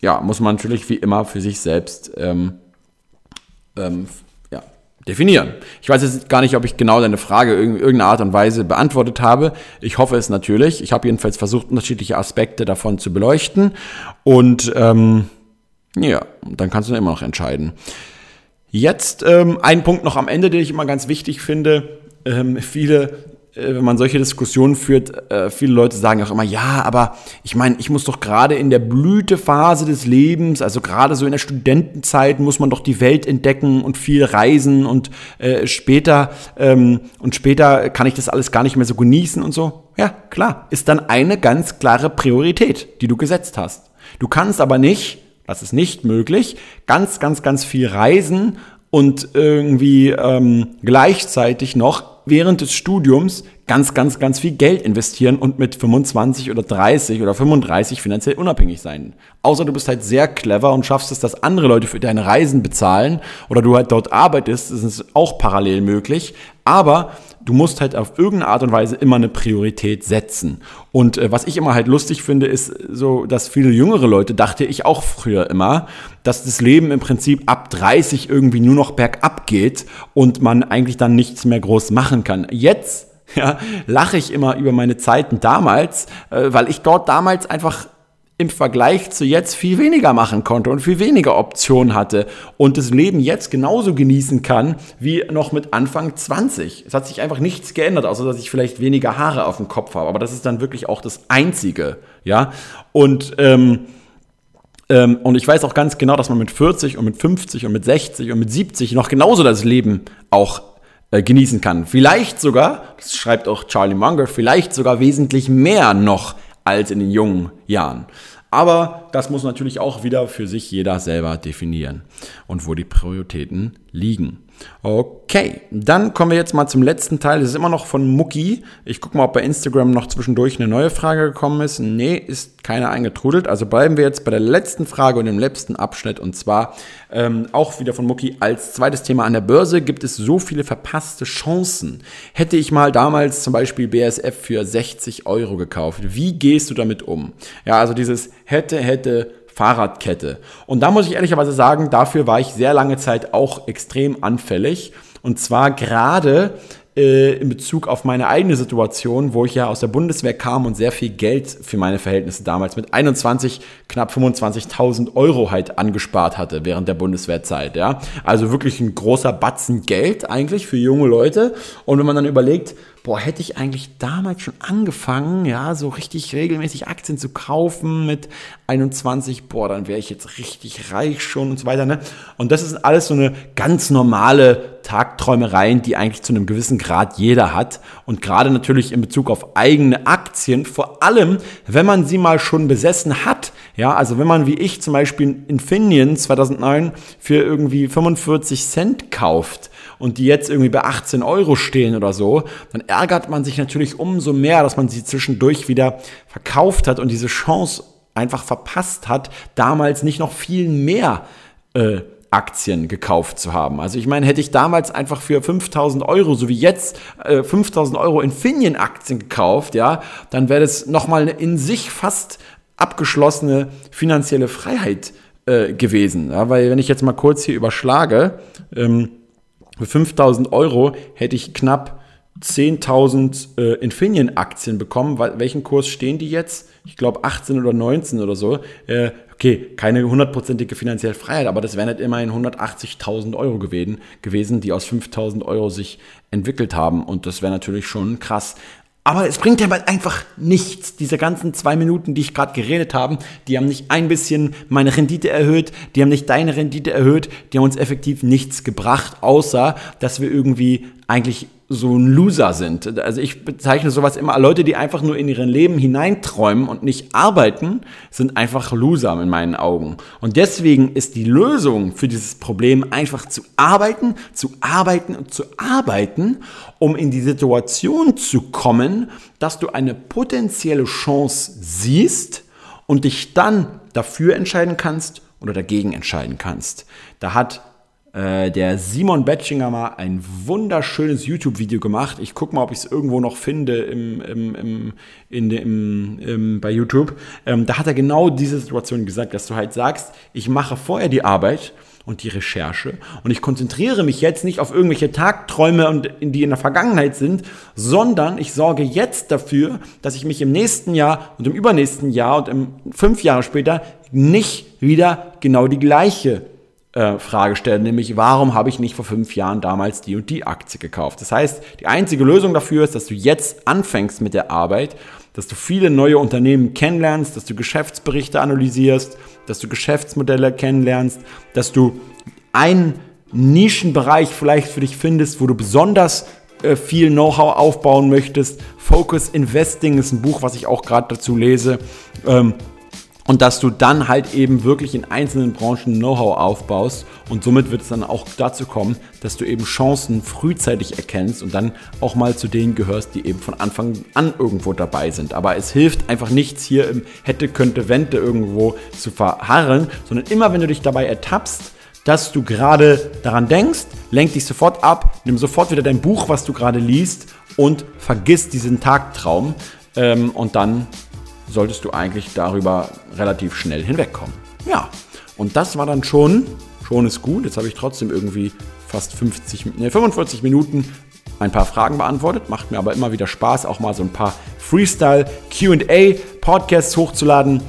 ja, muss man natürlich wie immer für sich selbst ähm, ähm, ja, definieren. Ich weiß jetzt gar nicht, ob ich genau deine Frage in irgendeiner Art und Weise beantwortet habe. Ich hoffe es natürlich. Ich habe jedenfalls versucht, unterschiedliche Aspekte davon zu beleuchten. Und ähm, ja, dann kannst du immer noch entscheiden. Jetzt ähm, ein Punkt noch am Ende, den ich immer ganz wichtig finde. Ähm, viele wenn man solche Diskussionen führt, äh, viele Leute sagen auch immer, ja, aber ich meine, ich muss doch gerade in der Blütephase des Lebens, also gerade so in der Studentenzeit, muss man doch die Welt entdecken und viel reisen und äh, später ähm, und später kann ich das alles gar nicht mehr so genießen und so. Ja, klar, ist dann eine ganz klare Priorität, die du gesetzt hast. Du kannst aber nicht, das ist nicht möglich, ganz, ganz, ganz viel reisen und irgendwie ähm, gleichzeitig noch während des Studiums ganz, ganz, ganz viel Geld investieren und mit 25 oder 30 oder 35 finanziell unabhängig sein. Außer du bist halt sehr clever und schaffst es, dass andere Leute für deine Reisen bezahlen oder du halt dort arbeitest, das ist auch parallel möglich. Aber du musst halt auf irgendeine Art und Weise immer eine Priorität setzen. Und äh, was ich immer halt lustig finde, ist so, dass viele jüngere Leute, dachte ich auch früher immer, dass das Leben im Prinzip ab 30 irgendwie nur noch bergab geht und man eigentlich dann nichts mehr groß machen kann. Jetzt [laughs] ja, lache ich immer über meine Zeiten damals, äh, weil ich dort damals einfach im Vergleich zu jetzt viel weniger machen konnte und viel weniger Optionen hatte und das Leben jetzt genauso genießen kann wie noch mit Anfang 20. Es hat sich einfach nichts geändert, außer dass ich vielleicht weniger Haare auf dem Kopf habe. Aber das ist dann wirklich auch das Einzige, ja. Und ähm, ähm, und ich weiß auch ganz genau, dass man mit 40 und mit 50 und mit 60 und mit 70 noch genauso das Leben auch äh, genießen kann. Vielleicht sogar, das schreibt auch Charlie Munger, vielleicht sogar wesentlich mehr noch als in den jungen Jahren. Aber das muss natürlich auch wieder für sich jeder selber definieren und wo die Prioritäten liegen. Okay, dann kommen wir jetzt mal zum letzten Teil. Das ist immer noch von Mucki. Ich gucke mal, ob bei Instagram noch zwischendurch eine neue Frage gekommen ist. Nee, ist keine eingetrudelt. Also bleiben wir jetzt bei der letzten Frage und dem letzten Abschnitt. Und zwar ähm, auch wieder von Mucki. Als zweites Thema an der Börse gibt es so viele verpasste Chancen. Hätte ich mal damals zum Beispiel BSF für 60 Euro gekauft. Wie gehst du damit um? Ja, also dieses hätte, hätte, Fahrradkette. Und da muss ich ehrlicherweise sagen, dafür war ich sehr lange Zeit auch extrem anfällig. Und zwar gerade äh, in Bezug auf meine eigene Situation, wo ich ja aus der Bundeswehr kam und sehr viel Geld für meine Verhältnisse damals mit 21, knapp 25.000 Euro halt angespart hatte während der Bundeswehrzeit. Ja? Also wirklich ein großer Batzen Geld eigentlich für junge Leute. Und wenn man dann überlegt, boah, hätte ich eigentlich damals schon angefangen, ja, so richtig regelmäßig Aktien zu kaufen mit 21, boah, dann wäre ich jetzt richtig reich schon und so weiter, ne? Und das ist alles so eine ganz normale Tagträumereien, die eigentlich zu einem gewissen Grad jeder hat. Und gerade natürlich in Bezug auf eigene Aktien, vor allem, wenn man sie mal schon besessen hat, ja, also wenn man wie ich zum Beispiel Infineon 2009 für irgendwie 45 Cent kauft, und die jetzt irgendwie bei 18 Euro stehen oder so, dann ärgert man sich natürlich umso mehr, dass man sie zwischendurch wieder verkauft hat und diese Chance einfach verpasst hat, damals nicht noch viel mehr äh, Aktien gekauft zu haben. Also ich meine, hätte ich damals einfach für 5000 Euro, so wie jetzt, äh, 5000 Euro Infineon-Aktien gekauft, ja, dann wäre das nochmal eine in sich fast abgeschlossene finanzielle Freiheit äh, gewesen. Ja, weil wenn ich jetzt mal kurz hier überschlage, ähm, für 5000 Euro hätte ich knapp 10.000 äh, Infineon-Aktien bekommen. Welchen Kurs stehen die jetzt? Ich glaube 18 oder 19 oder so. Äh, okay, keine hundertprozentige finanzielle Freiheit, aber das wären halt immerhin 180.000 Euro gewesen, gewesen, die aus 5.000 Euro sich entwickelt haben. Und das wäre natürlich schon krass. Aber es bringt ja bald einfach nichts. Diese ganzen zwei Minuten, die ich gerade geredet habe, die haben nicht ein bisschen meine Rendite erhöht, die haben nicht deine Rendite erhöht, die haben uns effektiv nichts gebracht, außer dass wir irgendwie eigentlich so ein Loser sind. Also ich bezeichne sowas immer, Leute, die einfach nur in ihren Leben hineinträumen und nicht arbeiten, sind einfach Loser in meinen Augen. Und deswegen ist die Lösung für dieses Problem einfach zu arbeiten, zu arbeiten und zu arbeiten, um in die Situation zu kommen, dass du eine potenzielle Chance siehst und dich dann dafür entscheiden kannst oder dagegen entscheiden kannst. Da hat äh, der Simon Betchinger mal ein wunderschönes YouTube-Video gemacht. Ich gucke mal, ob ich es irgendwo noch finde im, im, im, in dem, im, bei YouTube. Ähm, da hat er genau diese Situation gesagt, dass du halt sagst, ich mache vorher die Arbeit und die Recherche. Und ich konzentriere mich jetzt nicht auf irgendwelche Tagträume, und, die in der Vergangenheit sind, sondern ich sorge jetzt dafür, dass ich mich im nächsten Jahr und im übernächsten Jahr und im fünf Jahre später nicht wieder genau die gleiche äh, Frage stelle, nämlich warum habe ich nicht vor fünf Jahren damals die und die Aktie gekauft? Das heißt, die einzige Lösung dafür ist, dass du jetzt anfängst mit der Arbeit, dass du viele neue Unternehmen kennenlernst, dass du Geschäftsberichte analysierst, dass du Geschäftsmodelle kennenlernst, dass du einen Nischenbereich vielleicht für dich findest, wo du besonders äh, viel Know-how aufbauen möchtest. Focus Investing ist ein Buch, was ich auch gerade dazu lese. Ähm, und dass du dann halt eben wirklich in einzelnen Branchen Know-how aufbaust und somit wird es dann auch dazu kommen, dass du eben Chancen frühzeitig erkennst und dann auch mal zu denen gehörst, die eben von Anfang an irgendwo dabei sind. Aber es hilft einfach nichts hier im hätte, könnte, wende irgendwo zu verharren, sondern immer wenn du dich dabei ertappst, dass du gerade daran denkst, lenk dich sofort ab, nimm sofort wieder dein Buch, was du gerade liest und vergiss diesen Tagtraum ähm, und dann solltest du eigentlich darüber relativ schnell hinwegkommen. Ja, und das war dann schon, schon ist gut. Jetzt habe ich trotzdem irgendwie fast 50, nee, 45 Minuten ein paar Fragen beantwortet. Macht mir aber immer wieder Spaß, auch mal so ein paar Freestyle QA Podcasts hochzuladen.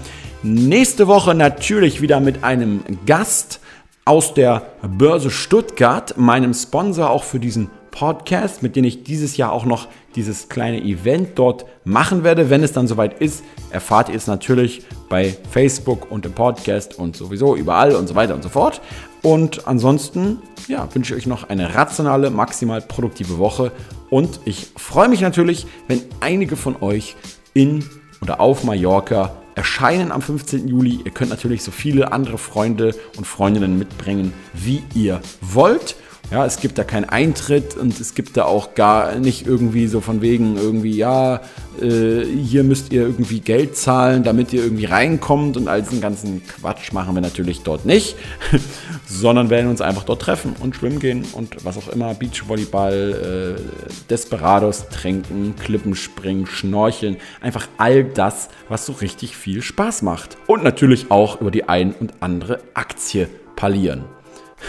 Nächste Woche natürlich wieder mit einem Gast aus der Börse Stuttgart, meinem Sponsor auch für diesen Podcast, mit dem ich dieses Jahr auch noch dieses kleine Event dort machen werde. Wenn es dann soweit ist, erfahrt ihr es natürlich bei Facebook und im Podcast und sowieso überall und so weiter und so fort. Und ansonsten ja, wünsche ich euch noch eine rationale, maximal produktive Woche. Und ich freue mich natürlich, wenn einige von euch in oder auf Mallorca erscheinen am 15. Juli. Ihr könnt natürlich so viele andere Freunde und Freundinnen mitbringen, wie ihr wollt. Ja, es gibt da keinen Eintritt und es gibt da auch gar nicht irgendwie so von wegen irgendwie, ja, äh, hier müsst ihr irgendwie Geld zahlen, damit ihr irgendwie reinkommt und all diesen ganzen Quatsch machen wir natürlich dort nicht, [laughs] sondern werden uns einfach dort treffen und schwimmen gehen und was auch immer, Beachvolleyball, äh, Desperados trinken, Klippen springen, schnorcheln, einfach all das, was so richtig viel Spaß macht. Und natürlich auch über die ein und andere Aktie parlieren.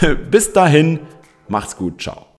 [laughs] Bis dahin, Macht's gut, ciao.